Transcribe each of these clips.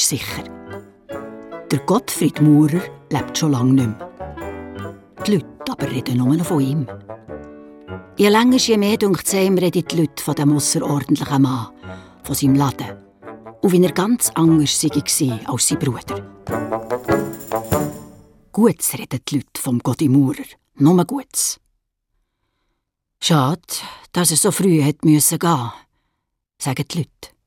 ist sicher. Der Gottfried Maurer lebt schon lange nicht mehr. Die Leute aber reden nur noch von ihm. Je länger, je mehr, dunkt es reden die Leute von dem außerordentlichen Mann, von seinem Laden. Und wie er ganz anders war als sein Bruder. Gutes reden die Leute vom Gotti Maurer. Nur Gutes. Schade, dass er so früh hätte müssen gehen, sagen die Leute.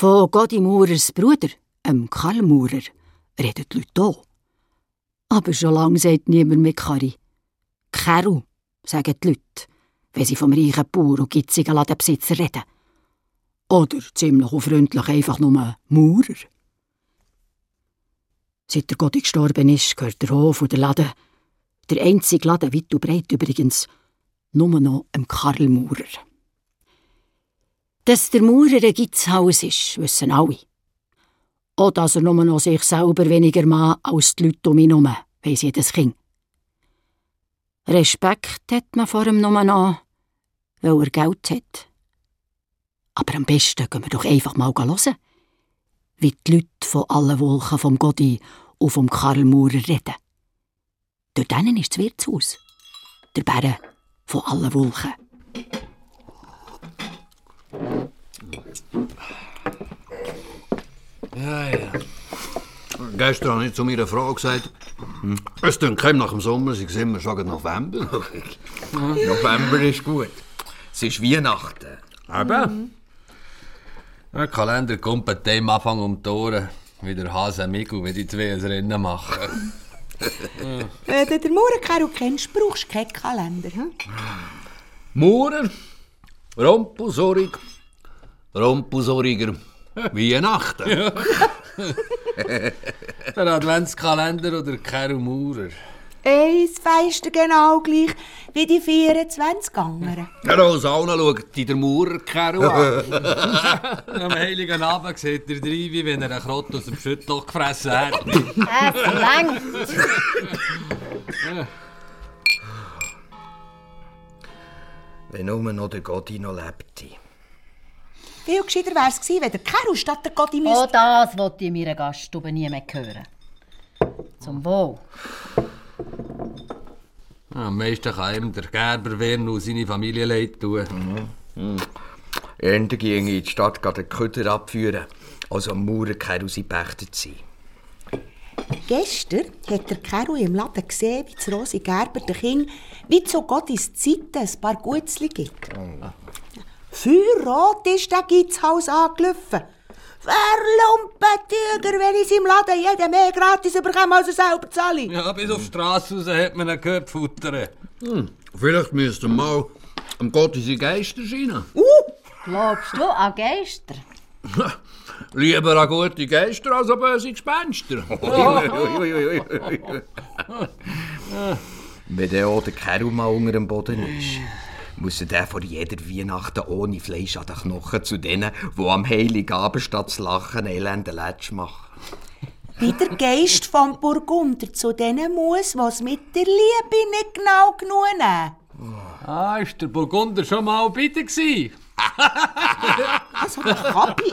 Von Gotti Maurers Bruder, dem Karl Maurer, reden die Leute auch. Aber schon lange sagt niemand mehr Kari. Keru, sagen die Leute, wenn sie vom reichen Bauer und gitzigen Ladenbesitzer reden. Oder ziemlich unfreundlich einfach nur Maurer. Seit der Gotti gestorben ist, gehört der Hof und der Laden, der einzige Laden weit und breit übrigens, nur noch dem Karl Maurer. Dass der Maurer ein Gitzhaus ist, wissen alle. Auch dass er nur noch sich selber weniger mag als die Leute um ihn herum, weiss jedes Kind. Respekt hat man vor ihm nur noch, weil er Geld hat. Aber am besten gehen wir doch einfach mal hören, wie die Leute von allen Wolken vom Godi und vom Karl Maurer reden. Dort ist das Wirtshaus. Der Bären von allen Wolken. Ja, ja. Gestern habe ich zu meiner Frau gesagt, hm. es klingt nach dem Sommer, sie sehen wir schon November. November ist gut. Es ist Weihnachten. Eben. Mhm. Der Kalender kommt bei dem Anfang um die Ohren, wie der Hase Migu, wie die zwei ein Rennen machen. Wenn du den Maurer kennst, brauchst du keinen Kalender. Hm? Maurer, Rompusorig, Rompusoriger, Weihnachten. Ja. der Adventskalender oder Kero Maurer. Eins feist genau gleich wie die 24 anderen. Der Rosauna schaut die der Maurer an. Am heiligen Abend sieht er drei, wie wenn er einen Krott aus dem Schüttloch gefressen hat. Es langt. Wenn nur noch der Gotti noch lebte. Viel gescheiter wäre es gewesen, wenn der Kero statt der Gotti müsste... Oh, das wollte ich in meiner Gaststube nie mehr hören. Zum Wohl. am meisten kann ihm der Gerber werden und seine Familie leid tun. Mhm. Mhm. Ende ging in die Stadt den Köder abführen, also am Mauern kein ausgepechtet sein. Gestern hat der Kero im Laden gesehen, wie das Rosi Gerber den Kind wie zu Gottes Zeiten ein paar Gutzli gibt. Feuerrot ist der Gitzhaus angelaufen. Verlumpetiger, wenn ich im Laden jeden mehr gratis bekomme, als er selber zahle. Ja, bis auf die Straße raus hat man ihn gehört futtern. Hm, vielleicht müsst ihr mal am Gott in Geister scheinen. Uh! Glaubst du an Geister? Lieber an gute Geister als an böse Gespenster. Wenn der auch der Kerl mal unter dem Boden ist muss der vor jeder Weihnachten ohne Fleisch an den Knochen zu denen, die am Heiligabend statt zu lachen elende Letsch machen. Wie der Geist vom Burgunder zu denen muss, was mit der Liebe nicht genau genug nehmen. Ah, ist der Burgunder schon mal bitte gsi? also, Kapi.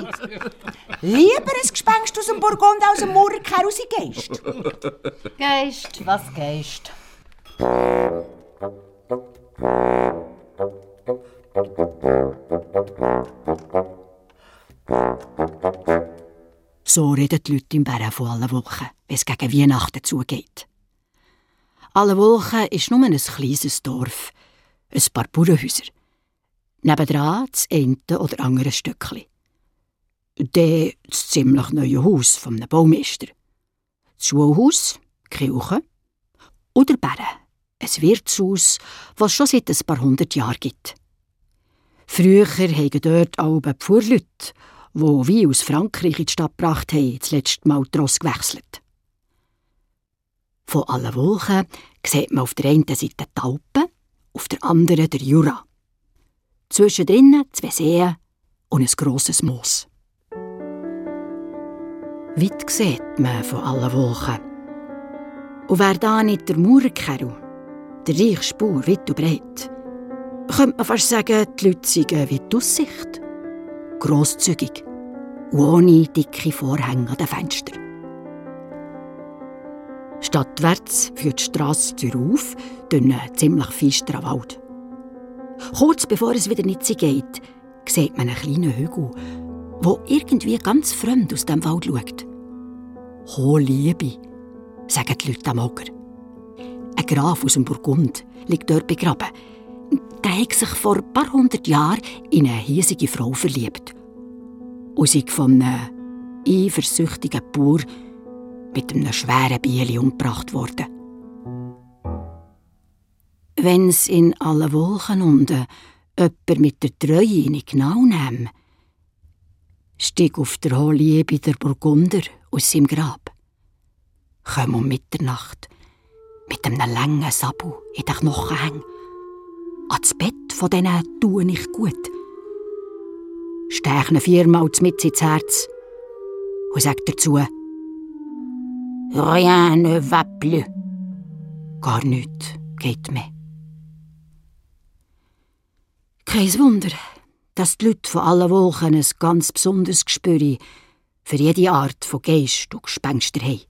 Lieber ein Gespenst aus dem Burgunder als ein Murker aus dem Geist. Geist, was Geist? So reden die Leute im Bären von allen Wochen, wenn es gegen Weihnachten zugeht. Alle Wochen ist nur ein kleines Dorf, ein paar Bauernhäuser. Nebendran das eine oder andere Stückchen. Dann das ziemlich neue Haus vom Baumeister. Das Schulhaus, die Kirche oder Bären, ein Wirtshaus, das es schon seit ein paar hundert Jahren gibt. Früher haben dort auch die Pfuhrleute, die wie aus Frankreich in die Stadt gebracht haben, das letzte Mal die Ross gewechselt. Von allen Wolken sieht man auf der einen Seite die Alpen, auf der anderen der Jura. Zwischendrin zwei Seen und ein grosses Moos. Weit sieht man von allen Wolken. Und wer da nicht der Mauerkerl, der reichste Bauer, weit und breit, könnte man fast sagen, die Leute seien wie die Aussicht. Grosszügig. ohne dicke Vorhänge an den Fenstern. Stadtwärts führt die Strasse Tür auf, durch einen ziemlich feisteren Wald. Kurz bevor es wieder nicht geht, sieht man einen kleinen Hügel, wo irgendwie ganz fremd aus dem Wald schaut. Hohe Liebe, sagen die Leute am Oger. Ein Graf aus dem Burgund liegt dort begraben. Der hat sich vor ein paar hundert Jahren in eine hiesige Frau verliebt. Und sie von einem eifersüchtigen Bauer mit einem schweren Bieli umgebracht worden. Wenn's in allen Wolken unten jemand mit der Treue nicht genau nehmen, stieg auf der hohen Liebe der Burgunder aus seinem Grab. Komm um Mitternacht mit einem langen Sabu in den Knochen hängen. Ans Bett von denen tue ich gut. Stech ihn viermal mit ins Herz und sag dazu, Rien ne va plus. Gar nichts geht mehr. Kein Wunder, dass die Leute von allen Wolken ein ganz besonderes Gespür für jede Art von Geist und Gespenster haben.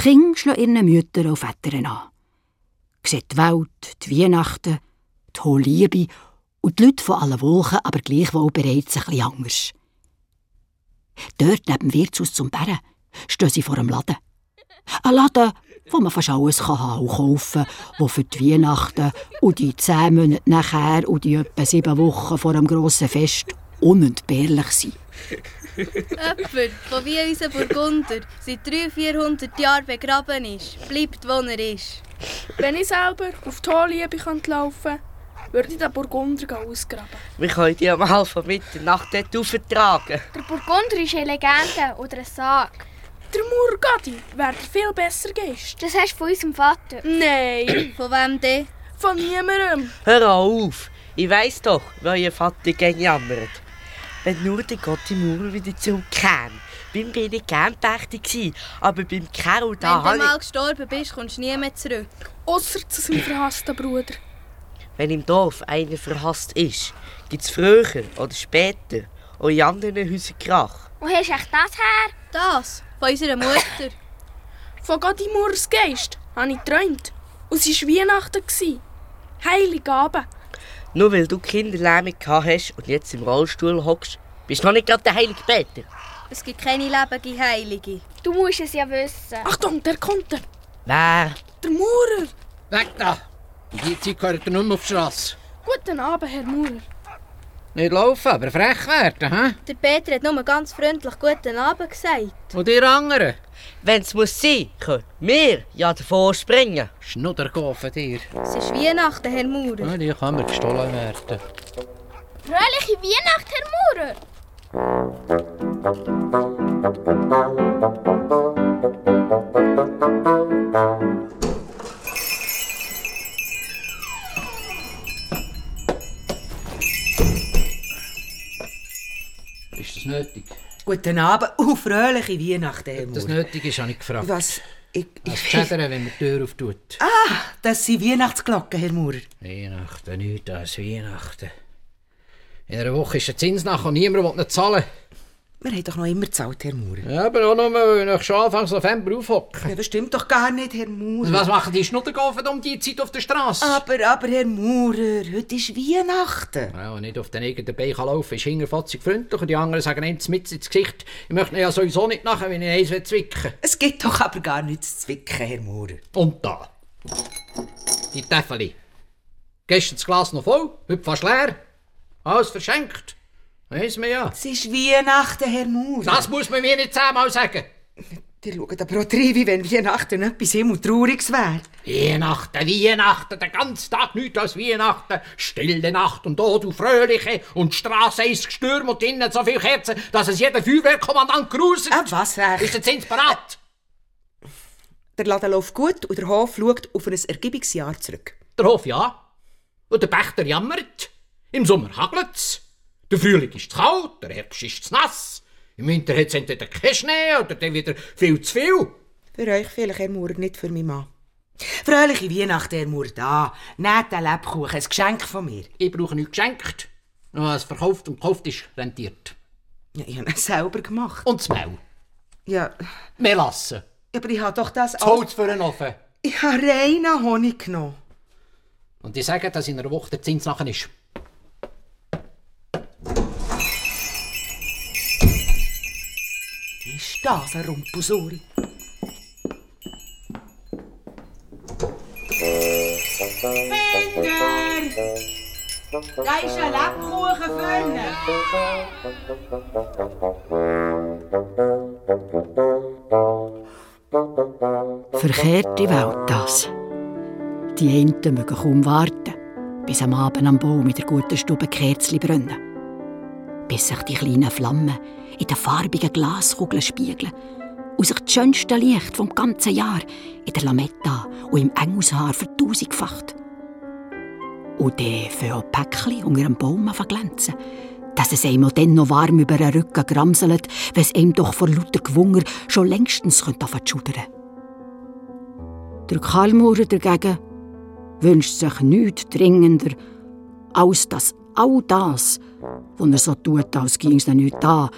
Die Kinder schlagen ihren Müttern und Vätern an. Sehen die Welt, die Weihnachten, die hohe Liebe und die Leute von allen Wolken aber gleichwohl bereits ein bisschen anders. Dort neben dem Wirtshaus zum Bären stehen sie vor einem Laden. Ein Laden, wo man fast alles kann haben und kaufen kann, wo für die Weihnachten und die zehn Monate nachher und die etwa sieben Wochen vor einem grossen Fest unentbehrlich sind. Jemand, der wie unser Burgunder seit 300, 400 Jahren begraben ist, bleibt, wo er ist. Wenn ich selber auf die Liebe laufen könnte, würde ich den Burgunder ausgraben. Wir können die mal von Mitternacht dort auftragen. Der Burgunder ist eine Legende oder ein Sarg. Der Murgadi wäre der viel besser Geist. Das hast du von unserem Vater. Nein. von wem denn? Von niemandem. Hör auf. Ich weiss doch, wie euer Vater gern jammert. Wenn nur der Gott im Mauer wieder zurückkäme. Beim bin ich gern gewesen, aber beim Carol da Wenn du mal gestorben bist, kommst du nie mehr zurück. Ausser zu seinem verhassten Bruder. Wenn im Dorf einer verhasst ist, gibt es früher oder später auch in anderen Häusern Krach. Wo hast du echt das her? Das? Von unserer Mutter. Von Godimurs Geist habe ich geträumt. Und es war Weihnachten. Heiligabend. Nur weil du Kinderlähmung hast und jetzt im Rollstuhl hockst, bist du noch nicht gerade der heilige Peter. Es gibt keine lebende Heilige. Du musst es ja wissen. Achtung, der kommt. Er. Wer? Der Maurer. Weg da! In dieser Zeit gehört er nicht mehr auf die Strasse. Guten Abend, Herr Maurer. Nicht laufen, aber frech werden, hä? Der Peter hat nur ganz freundlich guten Abend gesagt. Und ihr anderen? Wenn es muss sein, können wir ja davor springen. Schnuddergehen von dir. Es ist Weihnachten, Herr Maurer. Ja, die kann mir gestohlen werden. Fröhliche Weihnacht, Herr Maurer! Ist das nötig? Guten Abend und fröhliche Weihnachten, Herr Ob das nötig ist, habe ich gefragt. Was? Ich, Was ich, schädern, wenn man die Tür auftut? ah, das sind Weihnachtsglocken, Herr Maurer. Weihnachten, nichts als Weihnachten. In einer Woche ist der Zins nach und niemand will zahlen. Wir haben doch noch immer gezahlt, Herr Maurer. Ja, aber auch nur, weil ich schon Anfang November aufhocke. Ja, das stimmt doch gar nicht, Herr Maurer. Was machen die Schnuddergaufen um die Zeit auf der Straße? Aber, aber, Herr Maurer, heute ist Weihnachten. Ja, und nicht auf den eigenen Bein laufen ist hinterfotzig freundlich und die anderen sagen einem mit ins Gesicht, ich möchte ihn ja sowieso nicht nachher, wenn ich eins zwicken. Es gibt doch aber gar nichts zu zwicken, Herr Maurer. Und da. Die Täfeli. Gestern das Glas noch voll, heute fast leer. Alles verschenkt. Weiss man ja. Es ist Weihnachten, Herr Maurer. Das muss man mir nicht zehnmal sagen. Die schauen aber auch rein, wie wenn Weihnachten etwas himmeltrauriges wäre. Weihnachten, Weihnachten, der ganze Tag nichts als Weihnachten. Stille Nacht und da du Fröhliche und die Strasse ist gestürmt und innen so viele Kerzen, dass es jeder Feuerwehrkommandant gruselt. Ah, was recht. Ist der Zins parat? Der Laden läuft gut und der Hof schaut auf ein Ergebungsjahr zurück. Der Hof ja. Und der Pächter jammert. Im Sommer hagelt's. Der Frühling ist zu kalt, der Herbst ist zu nass. Im Winter hat es entweder keinen Schnee oder dann wieder viel zu viel. Für euch vielleicht, Herr Maurer, nicht für meinen Mann. Fröhliche Weihnachten, Herr Maurer. Da, nehmt den Lebkuchen, ein Geschenk von mir. Ich brauche nichts geschenkt. Was verkauft und gekauft ist, rentiert. Ja, ich habe ihn selber gemacht. Und das Mehl. Ja, Melasse. aber ich habe doch das Das Holz für den Ofen. Ich habe reinen Honig genommen. Und die sagen, dass in einer Woche der Zins nachher ist. Ist das ein Rumpusuri? Finger! Da ist ein Lebkuchen vorne. Verkehrte Welt das. Die einen mögen kaum warten, bis am Abend am Baum in der guten Stube Kerzli brennen. Bis sich die kleinen Flammen in den farbigen Glaskugeln spiegeln und sich das schönste Licht vom ganzen Jahr in der Lametta und im Engelshaar vertausendfacht. Und dann auch die Päckchen unter dem Baum an glänzen, dass es einem dann noch warm über den Rücken gramselt, wenn es einem doch vor lauter Gewunger schon längstens zu schudern. Der Kalmurer dagegen wünscht sich nichts dringender, als dass all das, was er so tut, als ging es nicht da,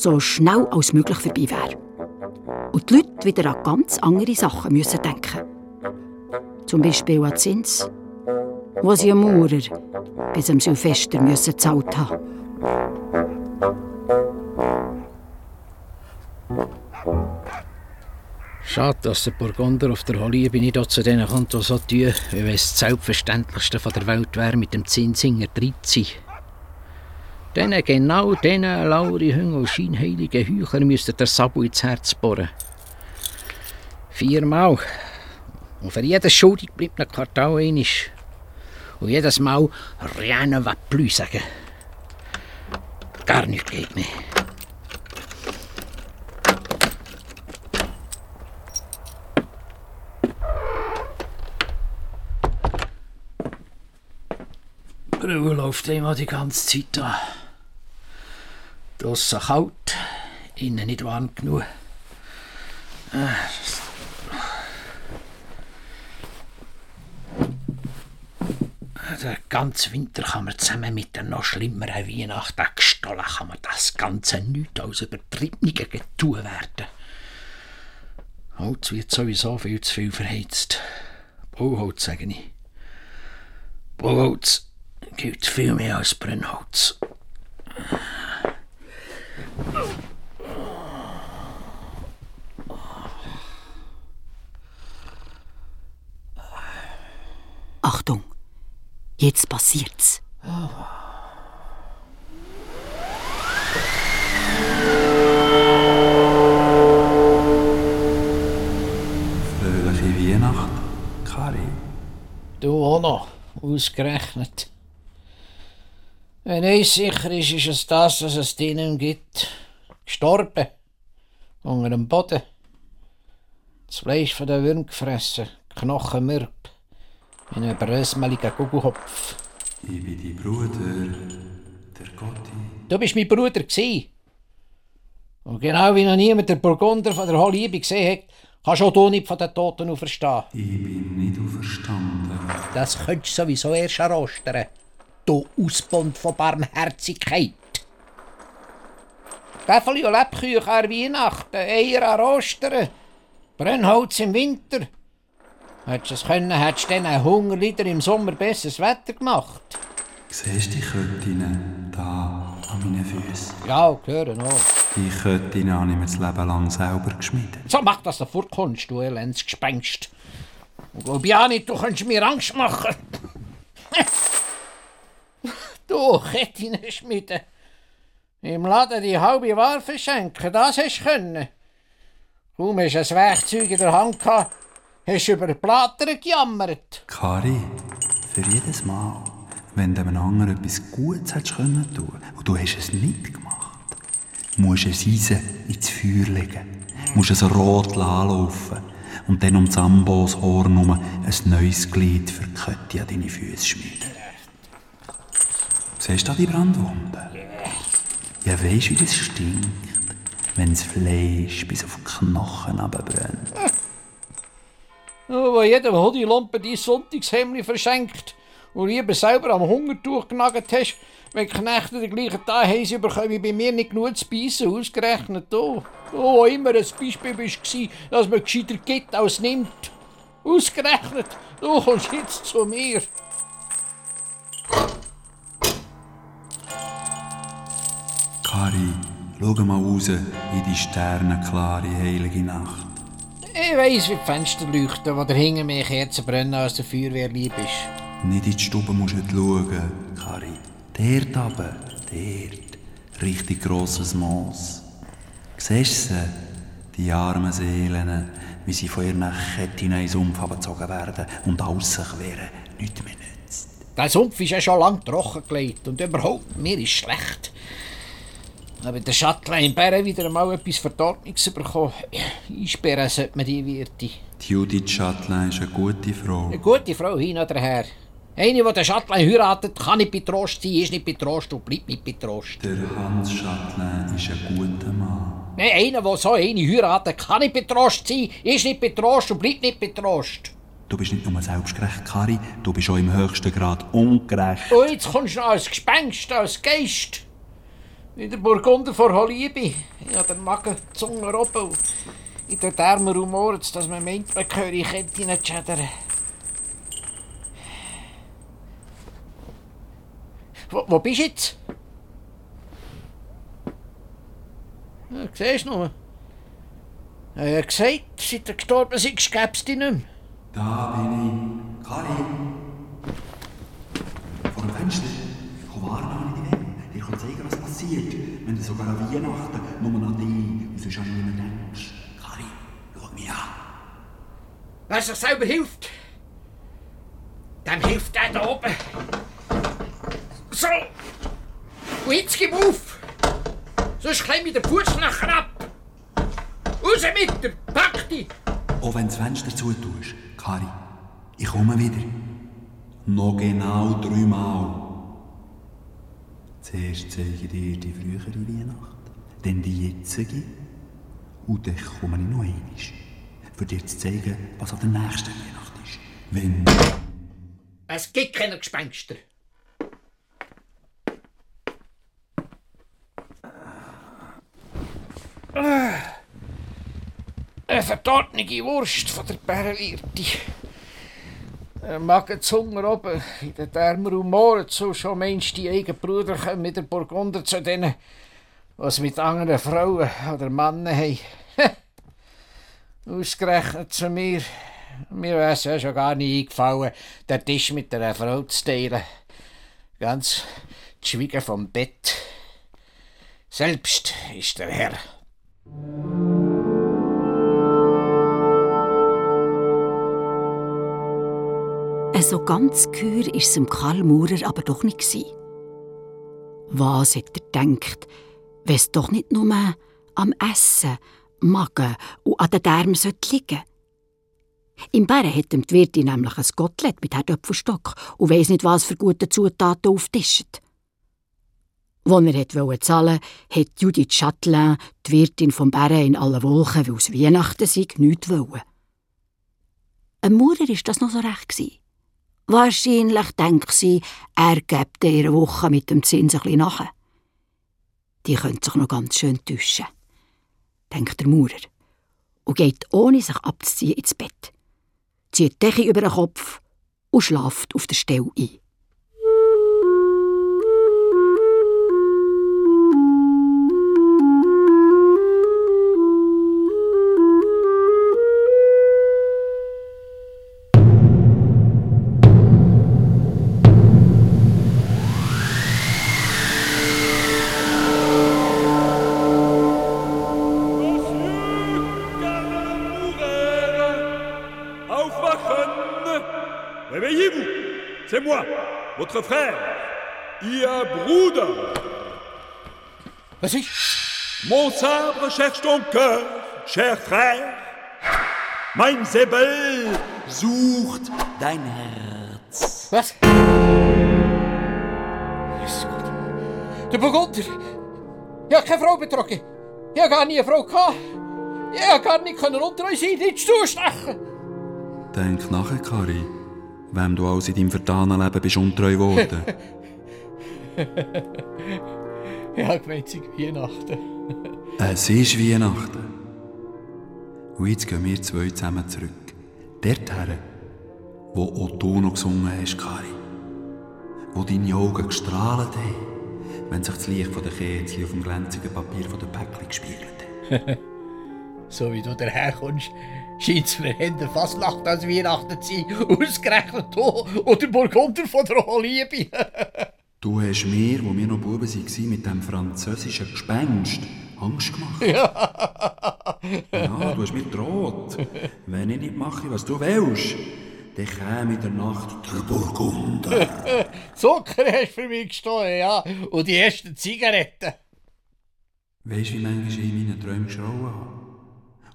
so schnell als möglich vorbei wäre. Und die Leute wieder an ganz andere Sachen müssen denken. Zum Beispiel an Zins, wo sie am Maurer bis am Silvester müssen gezahlt haben. Schade, dass der Burgunder auf der Holliebe nicht auch zu denen kommt, die so tun, wie wenn es das Selbstverständlichste von der Welt wäre, mit dem drin zu sein. Denen, genau denen, laure Hünger und scheinheilige Heuchler, müsste der Sabu ins Herz bohren. Viermal. Und für jedes schuldig bleibt ein Quartal einisch. Und jedes Mal rien va plus sagen. Gar nichts geht mehr. Ruhe läuft immer die ganze Zeit an. Draussen kalt, innen nicht warm genug. Äh, Den ganzen Winter kann man zusammen mit der noch schlimmeren Weihnachten gestohlen, kann man das Ganze nicht als übertriebene getun werden. Holz wird sowieso viel zu viel verheizt. Bauholz, sage ich. Bauholz gilt viel mehr als Brennholz. Achtung, jetzt passiert's. Fröhliche Weihnacht, Kari. Du auch noch, ausgerechnet. Wenn eins sicher ist, ist es das, was es drinnen gibt. Gestorben. Unter dem Boden. Das Fleisch von den Würmern gefressen. Knochen mürb. In einem brösmeligen Gugelhopf. Ich bin dein Bruder, der Gotti. Du bist mein Bruder gsi. Und genau wie noch niemand der Burgunder von der Holliebe gesehen hat, kannst auch du nicht von den Toten auferstehen. Ich bin nicht auferstanden. Das könntest du sowieso erst errostern. Du Ausbund von Barmherzigkeit. Gäffeli und Lebküche an Weihnachten, Eier an Ostern, Brennholz im Winter. Hättest du es können, hättest du diesen Hungerlieder im Sommer besseres Wetter gemacht. Siehst du die Köttinnen da an meinen Füßen? Ja, hören auch. Die Köttinnen habe ich mir das Leben lang selber geschmiedet. So mach, dass du vorkommst, du elends Gespenst. Und glaub ja nicht, du könntest mir Angst machen. du, Kettinen schmieden. Im Laden die halbe Ware verschenken, das hast du können. Kaum hast du ein Werkzeug in der Hand gehabt, hast du über die Plater gejammert. Kari, für jedes Mal, wenn du einem anderen etwas Gutes hättest können tun und du hast es nicht gemacht, musst du ein Eisen ins Feuer legen, musst es rot anlaufen und dann um das Amboshorn herum ein neues Glied für die Kette an deine Füße schmieden. Siehst du die Brandwunde? Ja, weisst du, wie das stinkt, wenn das Fleisch bis auf die Knochen runterbrennt? Wo jedem Hoodie-Lampe dein Sonntagshemd verschenkt und lieber selber am Hungertuch genagelt hast, wenn die Knechte den gleichen Tag haben bekommen wie bei mir nicht genug zu beißen, ausgerechnet du. Du, wo immer ein Beispiel bist, dass man gescheiter gibt als nimmt. Ausgerechnet, du kommst jetzt zu mir. Kari, schau mal raus in die sternenklare, heilige Nacht. Ich weiss, wie die Fenster leuchten, wo dahinter mehr Kerzen brennen, als der Feuerwehr lieb ist. Nicht in die Stube musst du schauen, Kari. Dort oben, dort, richtig grosses Moos. Siehst du sie? Die armen Seelen, wie sie von ihren Ketten in den Sumpf abgezogen werden und alles sich wehren, nichts mehr nützt. Der Sumpf ist ja schon lang trocken gelegt und überhaupt, mir ist schlecht. Aber der Schattlein in Bären wieder einmal etwas Verdorbenes bekommen. Einsperren sollte man die Wirte. Die Judith Schattlein ist eine gute Frau. Eine gute Frau hin oder her. Eine, die den Schattlein heiratet, kann nicht betrost sein, ist nicht betrost und bleibt nicht betrost. Der Hans Schattlein ist ein guter Mann. Nein, einer, der so eine heiratet, kann nicht betrost sein, ist nicht betrost und bleibt nicht betrost. Du bist nicht nur selbstgerecht, Kari, du bist auch im höchsten Grad ungerecht. Und jetzt kommst du noch als Gespenst, als Geist. Wie der Burgunder vor Holiebe. Ich habe den Magen, die oben. In den Därmen rumoret dass man meint, man die Kette nicht schädern. Wo, wo bist du jetzt? Ja, siehst du nur. Er hat ja gesagt, seit er gestorben ist, gäbe es dich nicht mehr. Da bin ich. Kari. Passiert, wenn du sogar an Weihnachten nur noch dich und sonst an niemand denkst. Kari, schau mich an. Wer sich selber hilft, dem hilft der da oben. So. Und jetzt gib auf. Sonst klemme ich den Fuß nachher ab. Raus mit dir, pack dich. Auch wenn du das Fenster zutust, Kari, ich komme wieder. Noch genau dreimal. Zuerst zeige ich dir die frühere Weihnacht, dann die jetzige und dann komme ich noch einmal, für dir zu zeigen, was an der nächsten Weihnacht ist. Wenn... Es gibt keine Gespenster. Eine verdorbene Wurst von der Bärenwirte. Ein Magen Hunger oben in den Därmer und so schon meinst die eigenen Brüder kommen mit der Burgunder zu denen, was mit anderen Frauen oder Männern haben. Ausgerechnet zu mir. Mir wäre es ja schon gar nicht eingefallen, den Tisch mit einer Frau zu teilen. Ganz geschwiegen vom Bett. Selbst ist der Herr. So ganz gehör war es Karl Maurer aber doch nicht. Gewesen. Was hat er gedacht, wenn es doch nicht nur am Essen, Magen und an den Darm liegen? Im Bären hat ihm die Wirtin nämlich ein Gottlet mit Herdöpfelstock und weiss nicht, was für gute Zutaten auftischt. Als er wollte zahlen, hat Judith Chatelain, die Wirtin vom Bären in allen Wolken, weil es Weihnachten sei, nichts wollen. Ein Maurer war das noch so recht. Wahrscheinlich denkt sie, er gibt ihre Woche mit dem Zins ein bisschen nach. Die könnte sich noch ganz schön täuschen, denkt der Maurer und geht ohne sich abzuziehen ins Bett, zieht die Decke über den Kopf und schlaft auf der Stelle ein. C'est moi, votre frère, Ihr Bruder. Was ist? Mon sabre cherche ton cœur, cher frère. Mein Säbel sucht dein Herz. Was? Jesus Gott. Der Burgunder! Ich habe keine Frau betrogen. Ich habe gar nie eine Frau gehabt. Ich habe gar nicht unter uns sein, nicht zustechen. Denk nachher, Kari. Wem du alles in deinem vertanen Leben bist untreu geworden. ja, gemeint, es sei Weihnachten. es ist Weihnachten. Und jetzt gehen wir zwei zusammen zurück. Dorthin, wo auch du noch gesungen hast, Kari. Wo deine Augen gestrahlt haben, wenn sich das Licht von der Kerze auf dem glänzigen Papier von der Päckchen gespiegelt hat. so wie du daherkommst, scheint es mir eher Fasnacht als Weihnachten zu sein. Ausgerechnet du oder Burgunder von der Liebe. du hast mir, wo wir noch Buben waren, mit dem französischen Gespenst Angst gemacht. Ja. ja, du hast mir droht. Wenn ich nicht mache, was du willst, dann käme in der Nacht der Burgunder. Zucker hast du für mich gestohlen, ja. Und die ersten Zigaretten. Weißt du, wie manchmal ich in meinen Träumen geschrauen habe?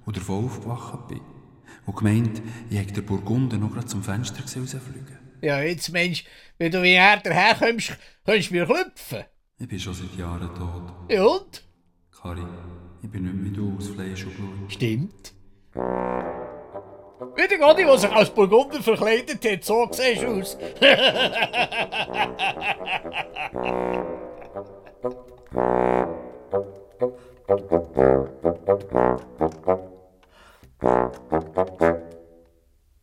Und davon aufgewacht bin? Und gemeint, ich hätte den Burgunder noch gerade zum Fenster rausfliegen Ja, jetzt Mensch, wenn du wie er daherkommst, kannst du mir klopfen. Ich bin schon seit Jahren tot. Ja und? Kari, ich bin nicht mehr wie du aus Fleisch und Blut. Stimmt. Wie der Gotti, der sich als Burgunder verkleidet hat, so siehst du aus.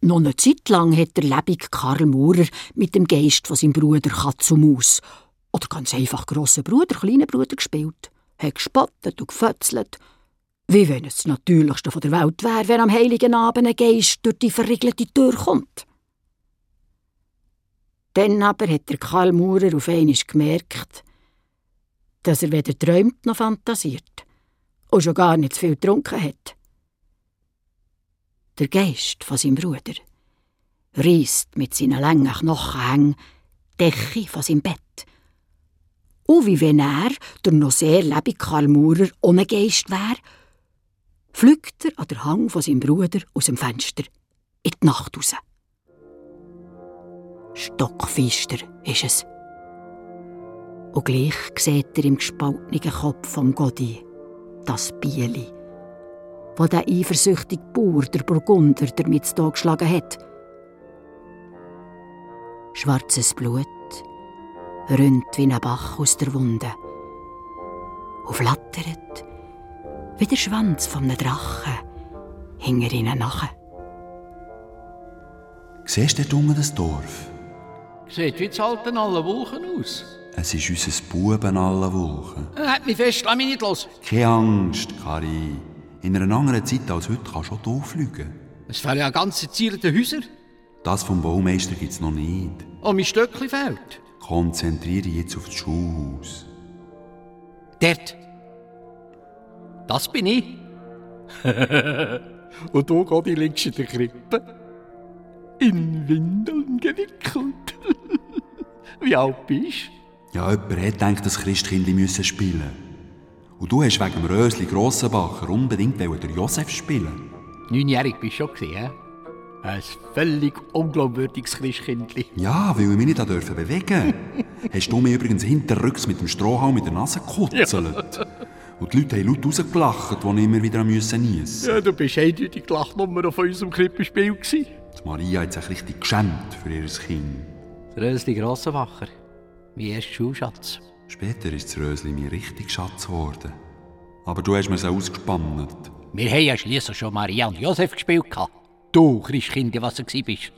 Noch eine Zeit lang hat der lebige Karl Maurer mit dem Geist von seinem Bruder Katz Maus oder ganz einfach grosser Bruder, kleiner Bruder gespielt, hat gespottet und gefötzelt, wie wenn es das Natürlichste von der Welt wäre, wenn am heiligen Abend ein Geist durch die verriegelte Tür kommt. Dann aber hat der Karl Maurer auf einmal gemerkt, dass er weder träumt noch fantasiert und schon gar nicht zu viel getrunken hat. Der Geist von seinem Bruder reißt mit seinen langen Knochenhängen die Decke von seinem Bett. Und wie wenn er, der noch sehr lebige Karl Maurer, ohne Geist wäre, fliegt er an der Hang von seinem Bruder aus dem Fenster in die Nacht raus. Stockfeister ist es. Und gleich sieht er im gespaltenen Kopf vom Godi das Bieli, wo der eifersüchtige Bauer, der Burgunder, damit zu geschlagen hat. Schwarzes Blut rinnt wie ein Bach aus der Wunde und flattert wie der Schwanz von einem Drachen hinter ihnen nach. Siehst du dort das Dorf? Sieht wie das alte alle Wochen aus. Es ist unser Buben alle Wochen. Er hat mich fest, lass mich nicht los. Keine Angst, Kari. In einer anderen Zeit als heute kannst du auch hier fliegen. Es fehlen ja ganze zierte Häuser. Das vom Baumeister gibt es noch nicht. Und mein Stöckchen fehlt. Konzentriere dich jetzt auf das Schulhaus. Dort. Das bin ich. Und du, Godi, liegst in der Krippe. In Windeln gewickelt. Wie alt bist du? Ja, jemand hat gedacht, dass Christkindli müssen spielen Und du hast wegen dem Rösli Grossenbacher unbedingt den Josef spielen. Neunjährig bist du schon gesehen, Ein völlig unglaubwürdiges Christkindli. Ja, weil ich mich nicht dürfen bewegen Hast du mir übrigens hinterrücks mit dem Strohhalm mit der Nase gekutzelt. Ja. Und die Leute haben laut rausgelacht, als ich immer wieder niesen musste. Ja, du bist eindeutig die Lachnummer auf unserem Krippenspiel. Die Maria hat sich richtig geschämt für ihr Kind. Rösli Grossenbacher. Mein erster Schulschatz. Später ist das Rösli mein richtig Schatz geworden. Aber du hast mir es ausgespannt. Wir haben ja schliesslich schon Maria und Josef gespielt. Du, Christkind, was du bist.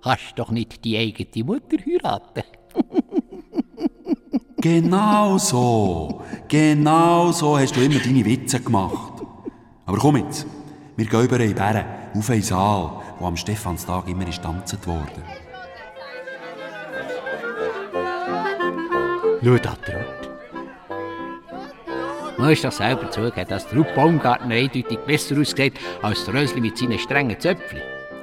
Kannst doch nicht die eigene Mutter heiraten. genau so. Genau so hast du immer deine Witze gemacht. Aber komm jetzt. Wir gehen über in Bären, auf einen Saal, wo am Stephanstag immer ist tanzt worden. Schau da dort. Man muss doch selber zugeben, dass der Rupp Baumgartner eindeutig besser aussieht als der Rösli mit seinen strengen Zöpfchen.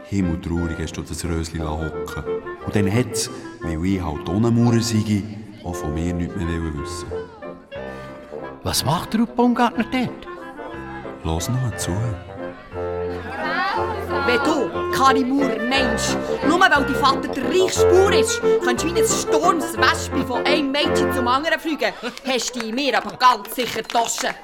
Himmeltraurig hast du das Rösli hocken Und dann hat es, weil ich halt ohne Maurer sei, auch von mir nichts mehr wissen Was macht der Rupp Baumgartner dort? Los noch zu. Wenn du, Kari Maurer, meinst, nur weil dein Vater der reichste Bauer ist, kannst du wie ein Sturmswespe von einem Mädchen zum anderen fliegen, hast du mir aber ganz sicher die Tasche.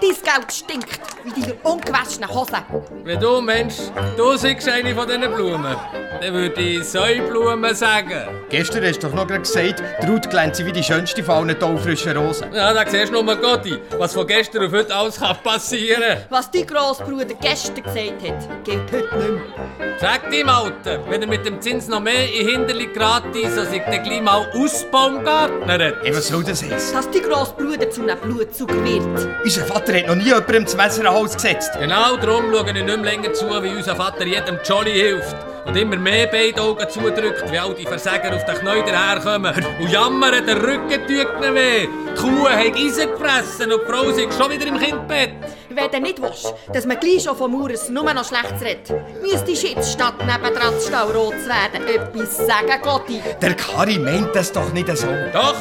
Dein Geld stinkt wie deine ungewaschenen Hosen. Wenn du meinst, du siehst eine von diesen Blumen, dann würde ich Säublumen sagen. Gestern hast du doch noch gerade gesagt, die Ruth glänze wie die schönste von allen taufrischen Rosen. Ja, da siehst du nur Gotti, was von gestern auf heute alles kann passieren kann. Was dein Grossbruder gestern gesagt hat, gilt heute nicht mehr. Sag dem Alten, wenn er mit dem Zins noch mehr in Hinterli gratis, so sich dann gleich mal ausbaumgartnert. Ey, was soll das heißen? Dass dein Grossbruder zu einem Blutsauger wird. Unser Vater hat noch nie jemandem das Messer in den Hals gesetzt. Genau darum schaue ich nicht mehr länger zu, wie unser Vater jedem Jolly hilft. Und immer mehr beide Augen zudrückt, wie all die Versäger auf den Knäuel daherkommen. Und jammern, der Rücken tut ihnen weh. Die Kuh hat Eisen gefressen und die Frau ist schon wieder im Kindbett. Wenn du nicht willst, dass man gleich schon vom Mauers nur noch schlecht redet, müsstest du jetzt, statt nebendran zu rot zu werden, etwas sagen, Gotti. Der Kari meint das doch nicht so. Doch!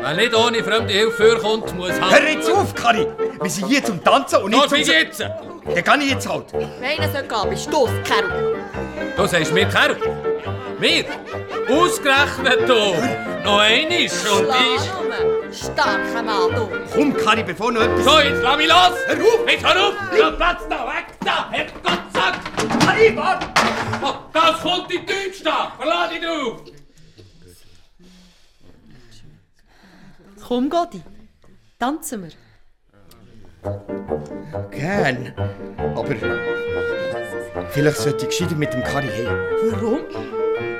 Wer nicht ohne fremde Hilfe vorkommt, muss halt... Hör jetzt auf, Kari! Wir sind hier zum Tanzen und nicht Los, zum... wie jetzt? Dann kann ich jetzt halt. Wenn er soll gehen, bist du es, Kerl. Du sagst mir, Kerl? Mir? Ausgerechnet du! Noch einiges und ich... Starker Mann, du. Komm, Kari, bevor noch etwas... So, jetzt lass mich los! Hör auf! Jetzt hör auf! Ja, Platz da, weg da! Herrgott, sag! Kari, warte! Oh, das kommt in Deutsch da! Verlass dich drauf! Komm, Gotti, tanzen wir. Gern. Aber... Vielleicht sollte ich gescheiter mit dem Kari heim. Warum?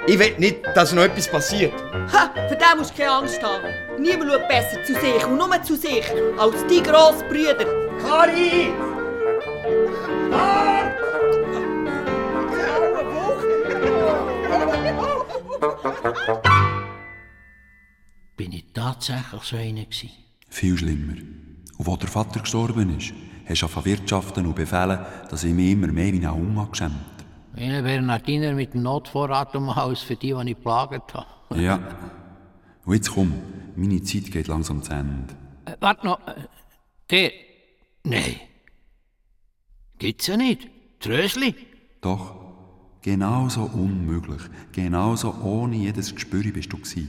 Ich will nicht, dass noch etwas passiert. Ha, für den musst du keine Angst haben. Niemand schaut besser zu sich und nur zu sich als die grossen Brüder. Kari! Bin ich tatsächlich so einer gewesen? Viel schlimmer. Und wo der Vater gestorben ist, hast du angefangen wirtschaften und befehlen, dass ich mich immer mehr wie ein Hunger geschämt Wie ein Bernardiner mit dem Notvorrat um Haus für die, die ich geplagt habe. Ja. Und jetzt komm, meine Zeit geht langsam zu Ende. Äh, warte noch. äh, Der. Nein. Gibt's ja nicht. Trösli. Doch, genauso unmöglich, genauso ohne jedes Gespür bist du gsi.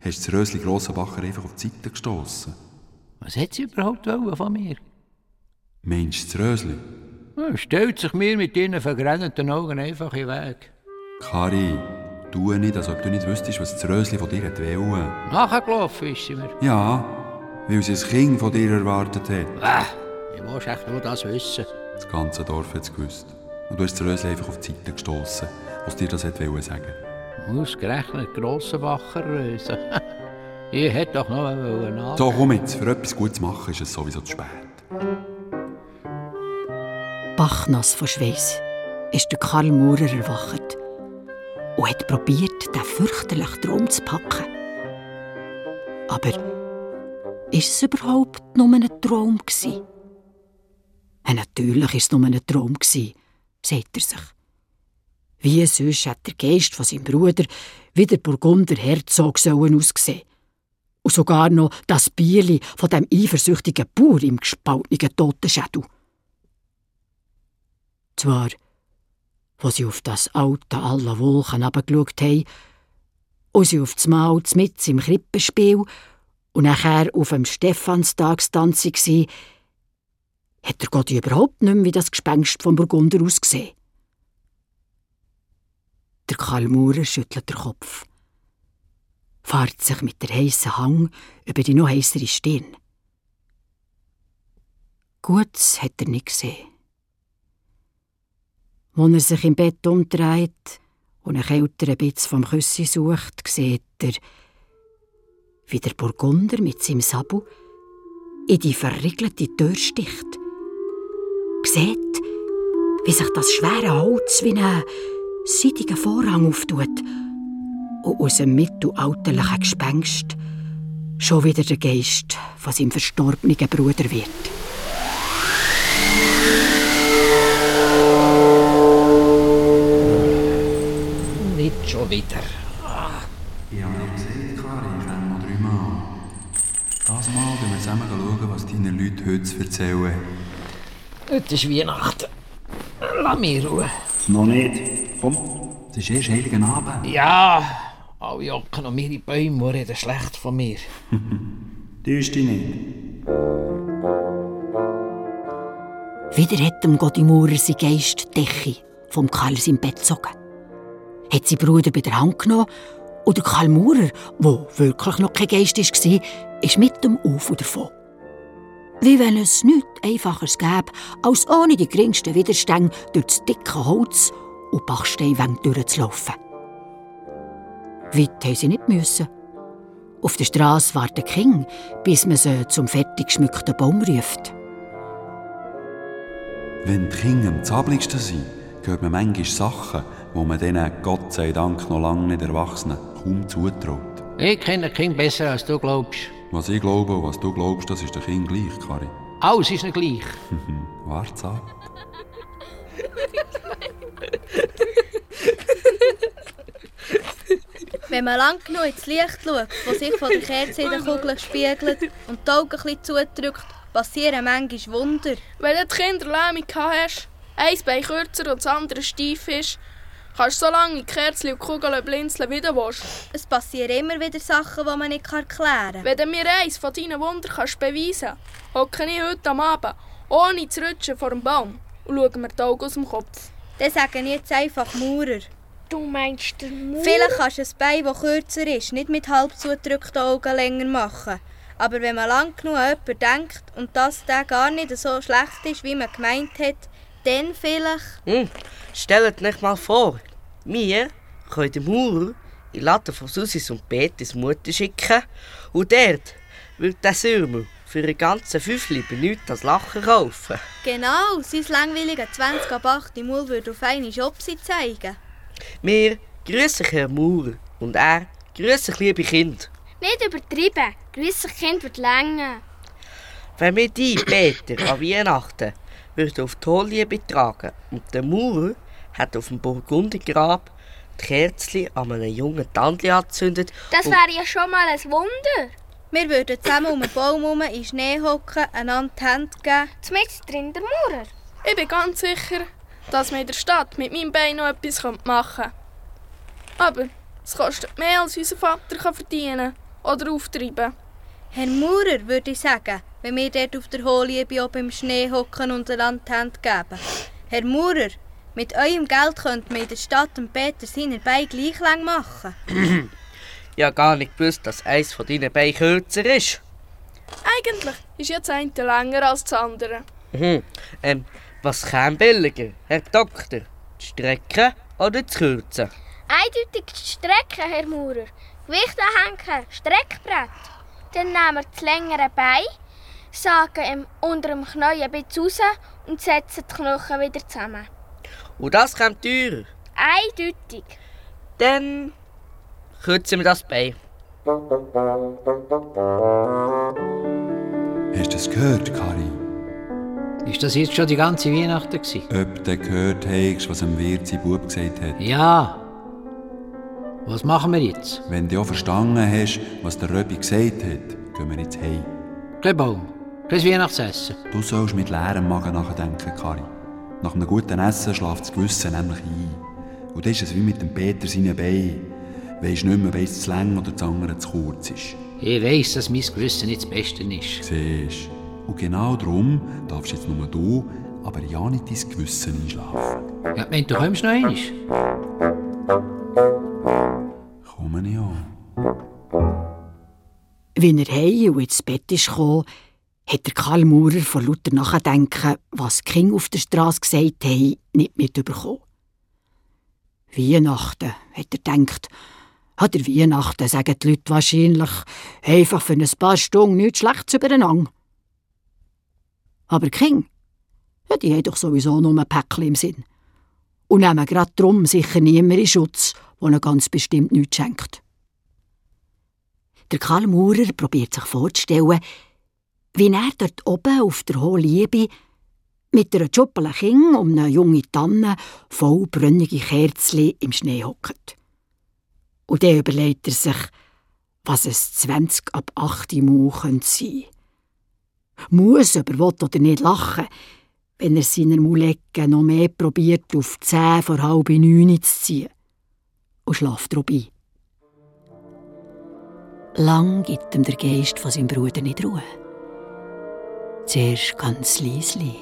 Hast das Rösli Grossenbacher einfach auf die Seite gestossen. Was hat sie überhaupt von mir? Meinst du das Rösli? Ja, stellt sich mir mit ihren vergrennten Augen einfach in den Weg. Kari, tu nicht, als ob du nicht wüsstest, was das Rösli von dir wollen. Nachgelaufen ist sie mir. Ja, weil sie ein Kind von dir erwartet hat. Äh, ich muss echt nur das wissen. Das ganze Dorf hat es gewusst. Und du hast das Rösli einfach auf die Seite gestossen, was dir das wollen sagen. Ausgerechnet Grossenbacher Röse. ich hätte doch noch nach. So, komm jetzt, für etwas Gutes machen ist es sowieso zu spät. Bachnass von Schweiß ist der Karl Maurer erwacht und hat probiert, den fürchterlichen Traum zu packen. Aber ist es überhaupt nur ein Traum gsi? Ja, natürlich ist es nur ein Traum gsi, sagt er sich. Wie sonst hat der Geist von seinem Bruder wie der Burgunder Herzog sollen aussehen. Und sogar noch das Bierli von dem eifersüchtigen Bauer im gespaltenen Totenschädel. Zwar, wo sie auf das alte alle Wolken herabgeschaut haben, und sie auf das Mal mit im Krippenspiel und nachher auf dem Stephanstagstanz war, hat der Gott überhaupt nicht mehr wie das Gespenst vom Burgunder ausgesehen. Der Karl Maurer schüttelt den Kopf, fährt sich mit der heißen Hang über die noch heissere Stirn. Gutes hat er nicht gesehen. Als er sich im Bett umdreht und einen kälteren Bitz vom Küssi sucht, sieht er, wie der Burgunder mit seinem Sabu in die verriegelte Tür sticht. Sieht, wie sich das schwere Holz wie ein seidiger Vorhang auftut und aus dem mittelalterlichen Gespenst schon wieder der Geist von seinem verstorbenen Bruder wird. Nicht schon wieder. Ich habe dir gesagt, Kari, ich noch dreimal. Das Mal schauen wir zusammen schauen, was deine Leute heute zu erzählen. Heute ist Weihnachten. Lass mich Ruhe. Noch nicht. Komm, es ist erst Heiligen Abend. Ja, alle jocken um ihre Bäume und reden schlecht von mir. Täusch dich nicht. Wieder hat dem Gott im Maurer sein Geist die Decke vom Karl sein Bett gezogen. hat sie Bruder bei der Hand genommen und der Karl Maurer, der wirklich noch kein Geist war, ist mit dem Auf und davon. Wie wenn es nichts Einfacheres gäbe, als ohne die geringsten Widerstände durch das dicke Holz und Bachsteinwände durchzulaufen. Weit haben sie nicht müssen. Auf der Straße warten Kinder, bis man sie zum fertig geschmückten Baum ruft. Wenn die Kinder am zabligsten sind, hört man manchmal Sachen, wo man denen Gott sei Dank noch lange nicht Erwachsenen kaum zutraut. Ich kenne Kind besser, als du glaubst. Was ich glaube und was du glaubst, das ist der Kind gleich, Kari. Alles ist nicht gleich. Wart's ab. Wenn man lang genug ins Licht schaut, das sich von der Kerze in der Kugel spiegelt und die Augen ein bisschen zudrückt, passieren manchmal Wunder. Wenn du die Kinder Lähmung hast, ein Bein kürzer und das andere steif ist, kannst du so lange in die Kerzen und Kugeln blinzeln, wie du willst. Es passieren immer wieder Sachen, die man nicht erklären kann. Wenn du mir eins von deinen Wundern kannst beweisen kannst, hocke ich heute am Abend, ohne zu rutschen vor dem Baum und schaue mir die Augen aus dem Kopf. Dann sagen jetzt einfach Maurer. Du meinst den Maurer? Vielleicht kannst du ein Bein, das kürzer ist, nicht mit halb zugedrückten Augen länger machen. Aber wenn man lang genug an jemanden denkt und das der gar nicht so schlecht ist, wie man gemeint hat, dann vielleicht... Hm, stellt euch mal vor, wir können den Maurer in den Laden von Susis und Peters Mutter schicken und dort wird der Sürmel für einen ganzen Fünfli bei nichts als Lachen kaufen. Genau, sein langweiliger 20 ab 8 Maul würde auf eine Schopsi zeigen. Wir grüßen Herr Maurer und er grüßen liebe Kinder. Nicht übertrieben. Grüße Kind wird länger. Wenn wir die Peter an Weihnachten würden auf die Hohlliebe tragen und der Maurer hat auf dem Burgundergrab die Kerzchen an einem jungen Tandli angezündet. Das wäre ja schon mal ein Wunder. Wir würden zusammen um den Baum herum in den Schnee hocken, einander die Hände geben. Zumindest drin der Maurer. Ich bin ganz sicher, dass man in der Stadt mit meinem Bein noch etwas machen könnte. Aber es kostet mehr, als unser Vater kann verdienen oder auftreiben Herr Maurer, würde ich sagen, wenn wir dort auf der Hohlliebe oben im Schnee hocken und einander die Hände geben. Herr Maurer, mit eurem Geld könnt man in der Stadt dem Peter seine Beine gleich lang machen. ich habe gar nicht gewusst, dass eins von deinen Beinen kürzer ist. Eigentlich ist ja das eine länger als das andere. Mhm. Ähm, was käme billiger, Herr Doktor? Die Strecke oder das Kürzen? Eindeutig die Strecke, Herr Maurer. Gewicht anhängen, Streckbrett. Dann nehmen wir das längere Bein, sagen ihm unter dem Knie ein bisschen raus und setzen die Knochen wieder zusammen. Und das kommt teurer? Eindeutig. Dann kürzen wir das Bein. Hast du das gehört, Kari? Ist das jetzt schon die ganze Weihnachten gewesen? Ob du gehört hast, was dem Wirt sein Bub gesagt hat? Ja. Was machen wir jetzt? Wenn du auch verstanden hast, was der Röbi gesagt hat, gehen wir jetzt heim. Kein Baum. Kein Weihnachtsessen. Du sollst mit leerem Magen nachdenken, Kari. Nach einem guten Essen schläft das Gewissen nämlich ein. Und das ist es wie mit dem Peter seinen Beinen. Weisst nicht mehr, weiss zu lang oder andere zu kurz ist. Ich weiss, dass mein Gewissen nicht das Beste ist. Siehst Und genau darum darfst jetzt nur du, aber ja nicht dein Gewissen einschlafen. Ja, wenn du kommst noch einmal. Komme ich an. Wenn er heim und ins Bett ist gekommen, hat der Karl Maurer vor lauter Nachdenken, was die Kinder auf der Straße gesagt haben, nicht mitbekommen. Weihnachten, hat er gedacht. Hat er Weihnachten, sagen die Leute wahrscheinlich, einfach für ein paar Stunden nichts Schlechtes übereinander. Aber Kinder, ja, die haben doch sowieso nur ein Päckchen im Sinn. Und nehmen gerade darum sicher niemand in Schutz, der ihnen ganz bestimmt nichts schenkt. Der Karl Maurer probiert sich vorzustellen, wie er dort oben auf der hohen Liebe mit einer Schuppel King um eine junge Tanne voll brünnige Kerzli im Schnee hockt. Und dann überlegt er sich, was es 20 ab 8 Uhr sein könnte. Muss aber will oder nicht lachen, wenn er seiner Mulecke noch mehr probiert, auf 10 vor halb neun zu ziehen. Und schlaft dabei. Lang gibt ihm der Geist von seinem Bruder nicht Ruhe. Zuerst ganz leisli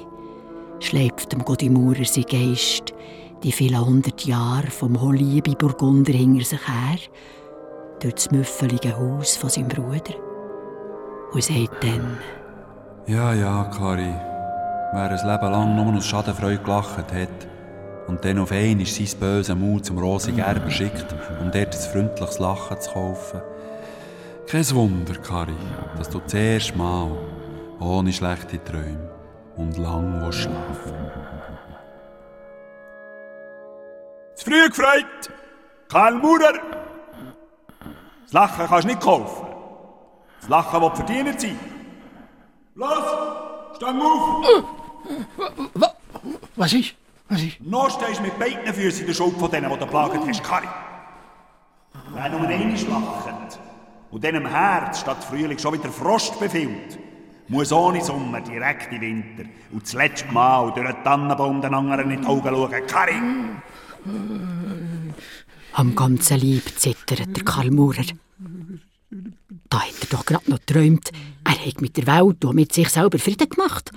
schleift dem Godimaurer sein Geist Die vielen hundert Jahre vom Holliebe Burgunder hinter sich her, durch das müffelige Haus von seinem Bruder. Und sagt dann, Ja, ja, Kari. Wer ein Leben lang nur aus Schadenfreude gelacht hat und dann auf einmal sein böses Maul zum Rosi Gerber schickt, um dort ein freundliches Lachen zu kaufen. Kein Wunder, Kari, dass du das erste Mal ohne schlechte Träume und lang schlafen Zu früh gefreut! Karl Maurer! Das Lachen kannst du nicht kaufen. Das Lachen will verdient sein. Los! Stang auf! Was ist? Was ist? Noch stehst du mit beiden Füßen in der Schuld von denen, die du geplagt hast, Kari. Wer nur einmal lacht und dann im Herz statt Frühling schon wieder Frost befiehlt, muss ohne Sommer direkt in Winter und das letzte Mal durch den Tannenbaum den anderen in die Augen schauen. Kari! Am ganzen Leib zittert der Karl Maurer. Da hat er doch gerade noch geträumt, er hätte mit der Welt und mit sich selber Frieden gemacht.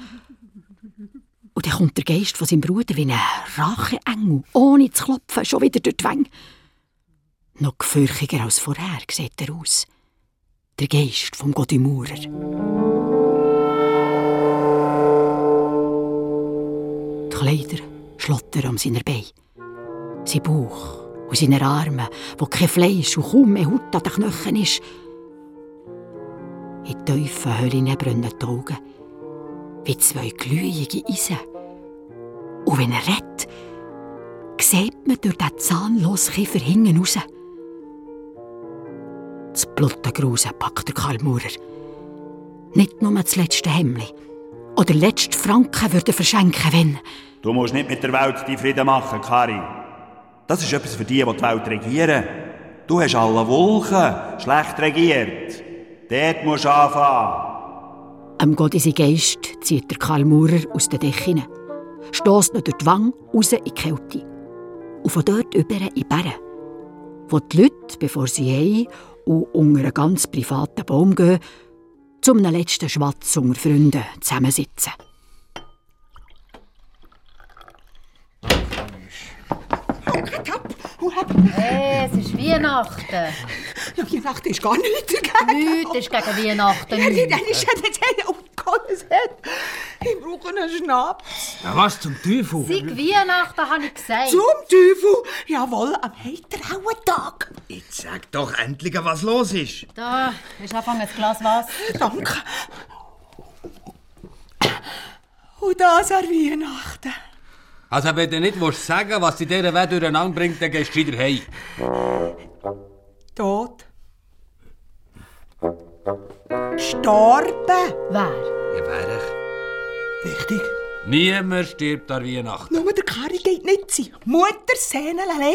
Und dann kommt der Geist von seinem Bruder wie ein Racheengel, ohne zu klopfen, schon wieder durch die Wänge. Noch gefürchiger als vorher sieht er aus. Der Geist vom Godimaurer. Die Kleider schlottern um seiner Beine. Sein Bauch und seine Arme, wo kein Fleisch und kaum mehr Haut an den Knöcheln ist. In tiefen Höhlen brennen die Augen, wie zwei glühige Eisen. Und wenn er redet, sieht man durch den zahnlosen Kiefer hinten raus. Das Blutengrusen packt Karl Maurer. Nicht nur das letzte Hemmli. Oder letzte Franken würde er verschenken, wenn... Du musst nicht mit der Welt die Frieden machen, Kari. Das ist etwas für die, die die Welt regieren. Du hast alle Wolken schlecht regiert. Dort musst du anfangen. Am Gott in sein Geist zieht der Karl Maurer aus den Dächern, stößt ihn durch die Wange raus in die Kälte und von dort über in die Bären, wo die Leute, bevor sie heim und unter einen ganz privaten Baum gehen, zum letzten Schwatz unter Freunden zusammensitzen. Hey, es ist Weihnachten. Ja, Weihnachten ist gar nichts dagegen. Nichts ist gegen Weihnachten. Ja, dann ist ja nicht... Oh Gott, es hat... Ich brauche einen Schnaps. Ja, was zum Teufel? Seit Weihnachten, habe ich gesagt. Zum Teufel? Jawohl, am heiterauen Tag. Jetzt sag doch endlich, was los ist. Da ist anfangen ein Glas Wasser. Danke. Und das an Weihnachten. Also, wenn du nicht willst sagen was in dieser Welt durcheinander bringt, dann gehst du wieder heim. Tot. Gestorben. Wer? Ja, wer ich? Richtig. Niemand stirbt an Weihnachten. Nur der Kari geht nicht sein. Mutter Sehnen allein.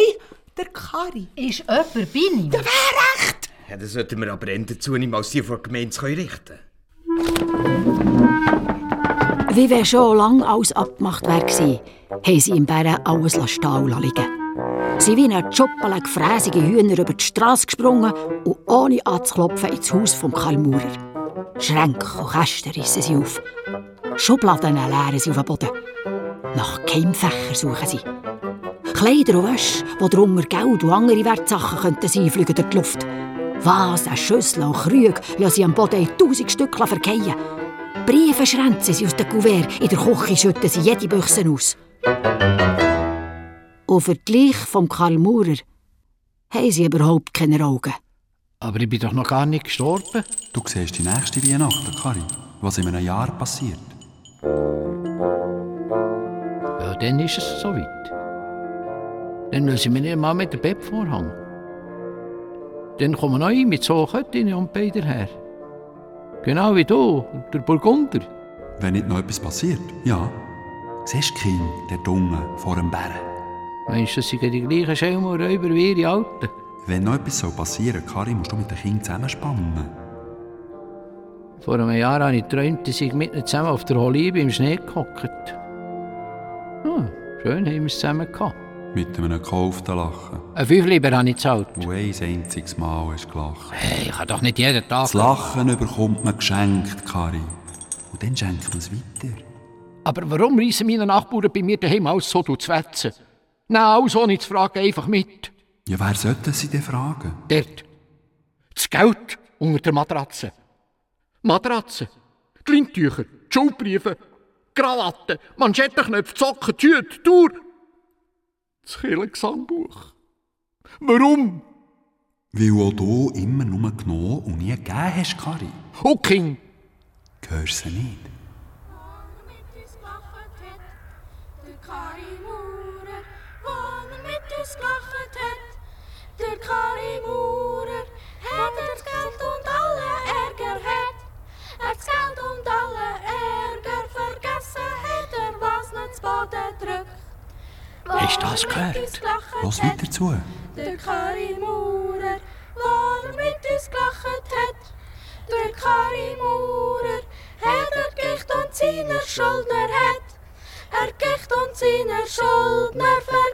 Der Kari. Ist jemand bei ihm? Der wäre recht. Ja, dann sollten wir aber ändern zu ihm, als die vor der Gemeinde zu richten Wie wenn schon lange alles abgemacht wäre, haben sie im Bären alles stehen liegen. Sie wie ein Schuppel gefräßige Hühner über die Straße gesprungen und ohne anzuklopfen ins Haus vom Karl Maurer. Schränke und Kästen rissen sie auf. Schubladen leeren sie auf den Boden. Nach Keimfächern suchen sie. Kleider und Wäsche, wo drunter Geld und andere Wertsachen könnten sein, fliegen durch die Luft. Vasen, Schüsseln und Krüge lassen sie am Boden in tausend Stückchen verkehren. Briefe schränzen sie aus den Kuvert, in der Küche schütten sie jede Büchse aus. Und für die Leiche vom Karl Maurer haben sie überhaupt keine Augen. Aber ich bin doch noch gar nicht gestorben. Du siehst die nächste Weihnachten, Kari. Was in einem Jahr passiert. Ja, dann ist es soweit. Dann müssen wir nicht mal mit dem Bettvorhang. Dann kommen neue mit so Köttinnen und Beider her. Genau wie du, der Burgunder. Wenn nicht noch etwas passiert, ja. Siehst du Kind, der Dunge vor dem Bären? Meinst du, das sind die gleichen Schelmen und Räuber wie ihre Alten? Wenn noch etwas passieren soll, Kari, musst du mit den Kindern zusammenspannen. Vor einem Jahr habe ich geträumt, dass ich mit ihnen zusammen auf der Olive im Schnee gehockt. Ah, schön haben wir es zusammen gehabt. Mit einem gekauften Lachen. Ein Fünfliber habe ich gezahlt. Und ein einziges Mal hast du gelacht. Hey, ich kann doch nicht jeden Tag... Das Lachen bekommt man geschenkt, Kari. Und dann schenkt man es weiter. Aber warum reissen meine Nachbarn bei mir daheim alles so zu wetzen? Nein, also nicht zu fragen, einfach mit. Ja, wer sollte sie denn fragen? Dort. Das Geld unter der Matratze. Matratze. Die Schulbriefe, Krawatten, Manschettenknöpfe, Socken, Tüte, Tour. Das Kirchengesangbuch. Warum? Weil auch du immer nur genommen und nie gegeben hast, Kari. Und King. Hörst du nicht? Der Kari Maurer hat er das Geld und alle Ärger hat. Er das Geld und alle Ärger vergessen hat er, was nicht zu Boden drückt. Hast du das gehört? Los weiter zu. Der Kari Maurer, wo er mit uns gelacht hat. Der Kari Maurer hat er Gicht und seine Schuldner hat. Er Gicht und seine Schuldner vergessen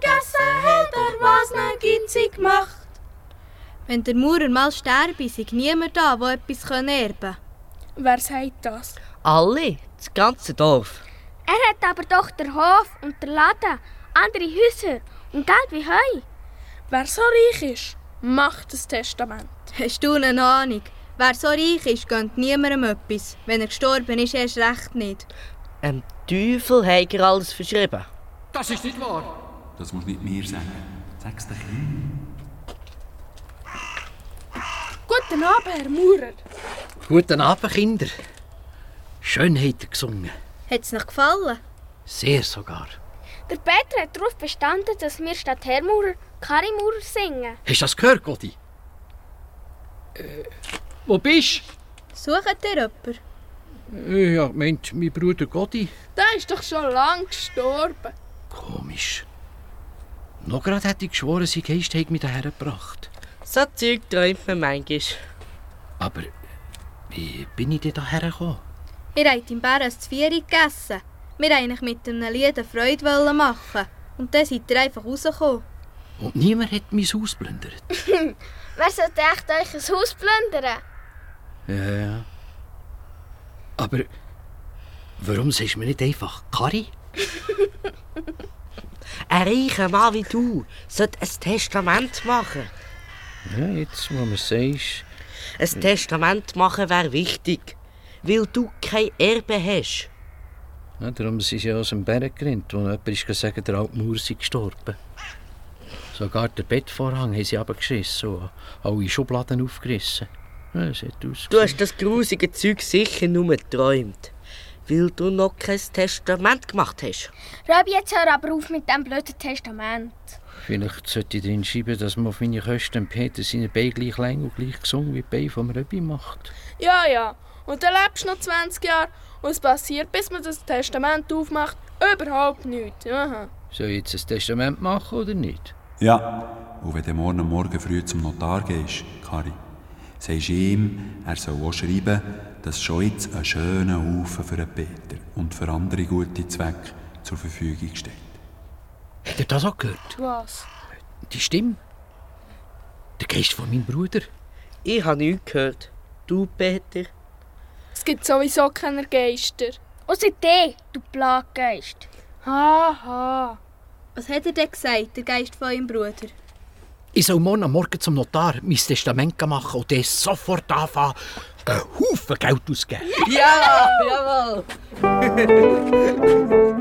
Wenn der Maurer mal sterbe, ist niemand da, der etwas erben kann. Wer sagt das? Alle, das ganze Dorf. Er hat aber doch den Hof und den Laden, andere Häuser und Geld wie Heu. Wer so reich ist, macht das Testament. Hast du eine Ahnung? Wer so reich ist, gönnt niemandem etwas. Wenn er gestorben ist, erst recht nicht. Ein Teufel hat er alles verschrieben. Das ist nicht wahr. Das musst du nicht mir sagen. Sag's den Kindern. Guten Abend, Herr Maurer. Guten Abend, Kinder. Schön habt ihr gesungen. Hat es noch gefallen? Sehr sogar. Der Peter hat darauf bestanden, dass wir statt Herr Maurer Kari Maurer singen. Hast du das gehört, Gotti? Äh, wo bist Sucht ihr jemanden? du? Äh, ja, meint mein Bruder Gotti. Der ist doch schon lang gestorben. Komisch. Noch gerade hätte ich geschworen, sein Geist hätte mich daher gebracht. So Zeug träumt man manchmal. Aber wie bin ich denn daher gekommen? Ihr habt im Bären zu Vieri gegessen. Wir wollten euch mit einem Lied eine Freude wollen machen. Und dann seid ihr einfach rausgekommen. Und niemand hat mein Haus plündert. Wer sollte echt euch ein Haus plündern? Ja, ja. Aber warum sagst du mir nicht einfach Kari? Ein reicher Mann wie du sollte ein Testament machen. Ja, jetzt, wo man sagst. Ein Testament machen wäre wichtig, weil du kein Erbe hast. Ja, darum sind sie aus dem Berg gerannt, wo jemand ist gesagt, der alte Mauer sei gestorben. Sogar den Bettvorhang haben sie abgeschissen und alle Schubladen aufgerissen. Ja. Du hast das grusige Zeug sicher nur geträumt, weil du noch kein Testament gemacht hast. Röbi, jetzt hör aber auf mit dem blöden Testament. Vielleicht sollte ich drin schreiben, dass man auf meine Kosten Peter seine Beine gleich lang und gleich gesungen wie die Beine vom Röbi macht. Ja, ja. Und dann lebst du noch 20 Jahre und es passiert, bis man das Testament aufmacht, überhaupt nichts. Aha. Soll ich jetzt ein Testament machen oder nicht? Ja, und wenn du morgen Morgen früh zum Notar gehst, Kari, sagst ihm, er soll auch schreiben, dass schon jetzt ein schöner Haufen für den Peter und für andere gute Zwecke zur Verfügung steht. Habt ihr das auch gehört? Was? Die Stimme? Der Geist von meinem Bruder? Ich habe nichts gehört. Du, Peter? Es gibt sowieso keine Geister. Außer dir, du Plaggeist. Haha. Was hat er denn gesagt, der Geist von eurem Bruder? Ich soll morgen am Morgen zum Notar mein Testament machen und dann sofort anfangen, einen Haufen Geld auszugeben. Ja, jawohl.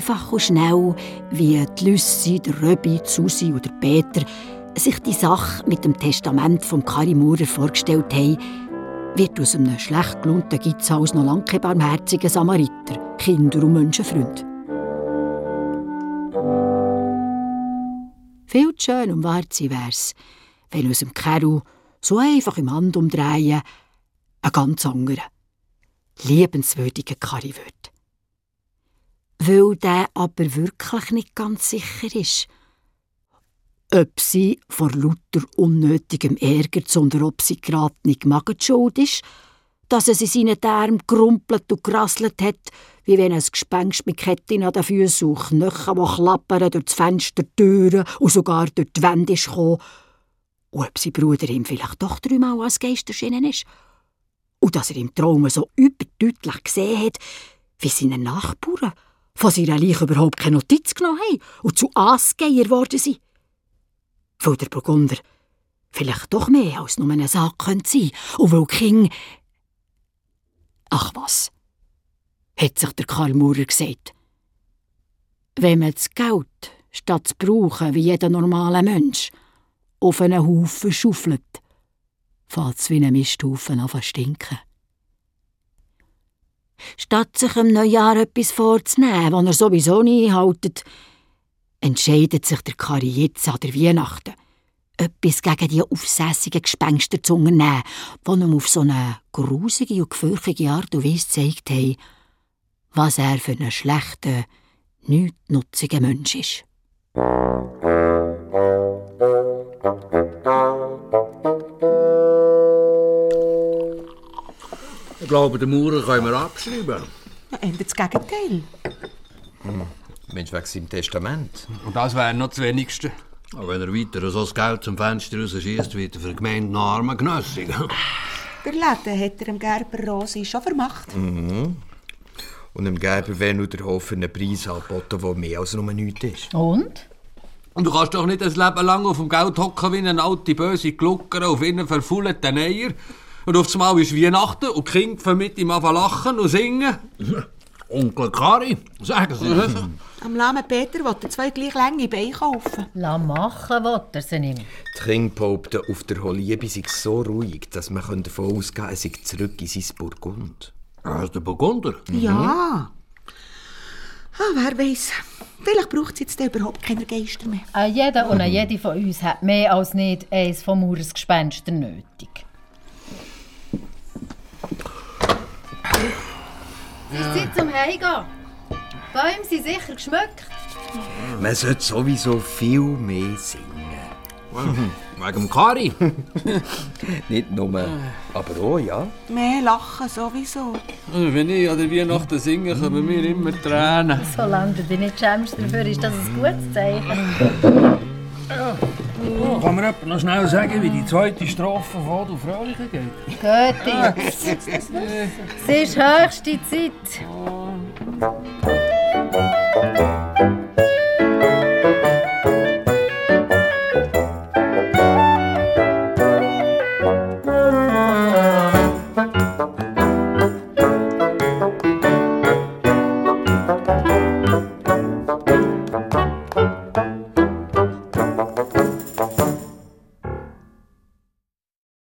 einfach und schnell, wie die Lüssi, der Röbi, Susi oder Peter sich die Sache mit dem Testament vom Kari Maurer vorgestellt haben, wird aus einem schlecht gelohnten Gizhaus noch lange kein barmherziger Samariter, Kinder- und Menschenfreund. Viel zu schön und wahr sie wär's, wenn aus dem Keru so einfach im Handumdrehen ein ganz anderer, liebenswürdiger Kari wird. Weil der aber wirklich nicht ganz sicher ist, ob sie vor lauter unnötigem Ärger, sondern ob sie gerade nicht Magen schuld ist, dass es in seinen Darm gerumpelt und gerasselt hat, wie wenn ein Gespenst mit Ketten an den Füßen und Knöcheln, die klappern durch das Fenster, Türen und sogar durch die Wände gekommen. Und ob sein Bruder ihm vielleicht doch dreimal als Geist erschienen ist. Und dass er im Traum so überdeutlich gesehen hat, wie seine Nachbarn von seiner Leiche überhaupt keine Notiz genommen haben und zu Aasgeier geworden sind. Weil der Burgunder vielleicht doch mehr als nur eine Sache könnte und weil King... Ach was, hat sich der Karl Maurer gesagt. Wenn man das Geld, statt zu brauchen wie jeder normale Mensch, auf einen Haufen schaufelt, fällt es wie ein Misthaufen an zu stinken. Statt sich im Neujahr etwas vorzunehmen, was er sowieso nie einhaltet, entscheidet sich der Kari jetzt an der Weihnachten, etwas gegen die aufsässigen Gespenster zu unternehmen, die ihm auf so eine grusige und gefürchtige Art und Weise gezeigt haben, was er für einen schlechten, nichtnutzigen Mensch ist. Ich glaube, den Maurer können wir abschreiben. Ändert das Gegenteil. Mensch, wegen seinem Testament. Und das wäre noch das Wenigste. Aber wenn er weiter so das Geld zum Fenster rausschießt, wird er für die Gemeinde noch armer Genössig. Der Laden hat er dem Gerber Rosi schon vermacht. Mhm. Und dem Geber wäre nur der Hof für einen Preis angeboten, der mehr als nur nichts ist. Und? Und du kannst doch nicht ein Leben lang auf dem Geld hocken wie eine alte böse Glucker auf ihren verfaulten Eier. Und auf einmal ist Weihnachten und die Kinder fangen mit ihm an zu lachen und singen. Onkel Kari, sagen Sie das. Am lahmen Peter will er zwei gleich lange Beine kaufen. Lass machen, will er sie nicht. Die Kinder behaupten, auf der Holiebe sei so ruhig, dass man davon ausgehen kann, er sei zurück in sein Burgund. Ah, ist der Burgunder? Ja. Ah, wer weiß. Vielleicht braucht es jetzt überhaupt keine Geister mehr. Ein jeder und eine jede von uns hat mehr als nicht eins von Maurers Gespenster nötig. Es ist Zeit zum Heimgehen. Die Bäume sind sicher geschmückt. Man sollte sowieso viel mehr singen. Wegen dem Kari. Nicht nur, aber auch, ja. Mehr lachen sowieso. Wenn ich an der Weihnachten singe, kommen mir immer Tränen. Solange du dich nicht schämst dafür, ist das ein gutes Zeichen. Oh, kann mir jemand noch schnell sagen, wie die zweite Strophe von «Du Fröhliche» geht? Götti. Es ist höchste Zeit.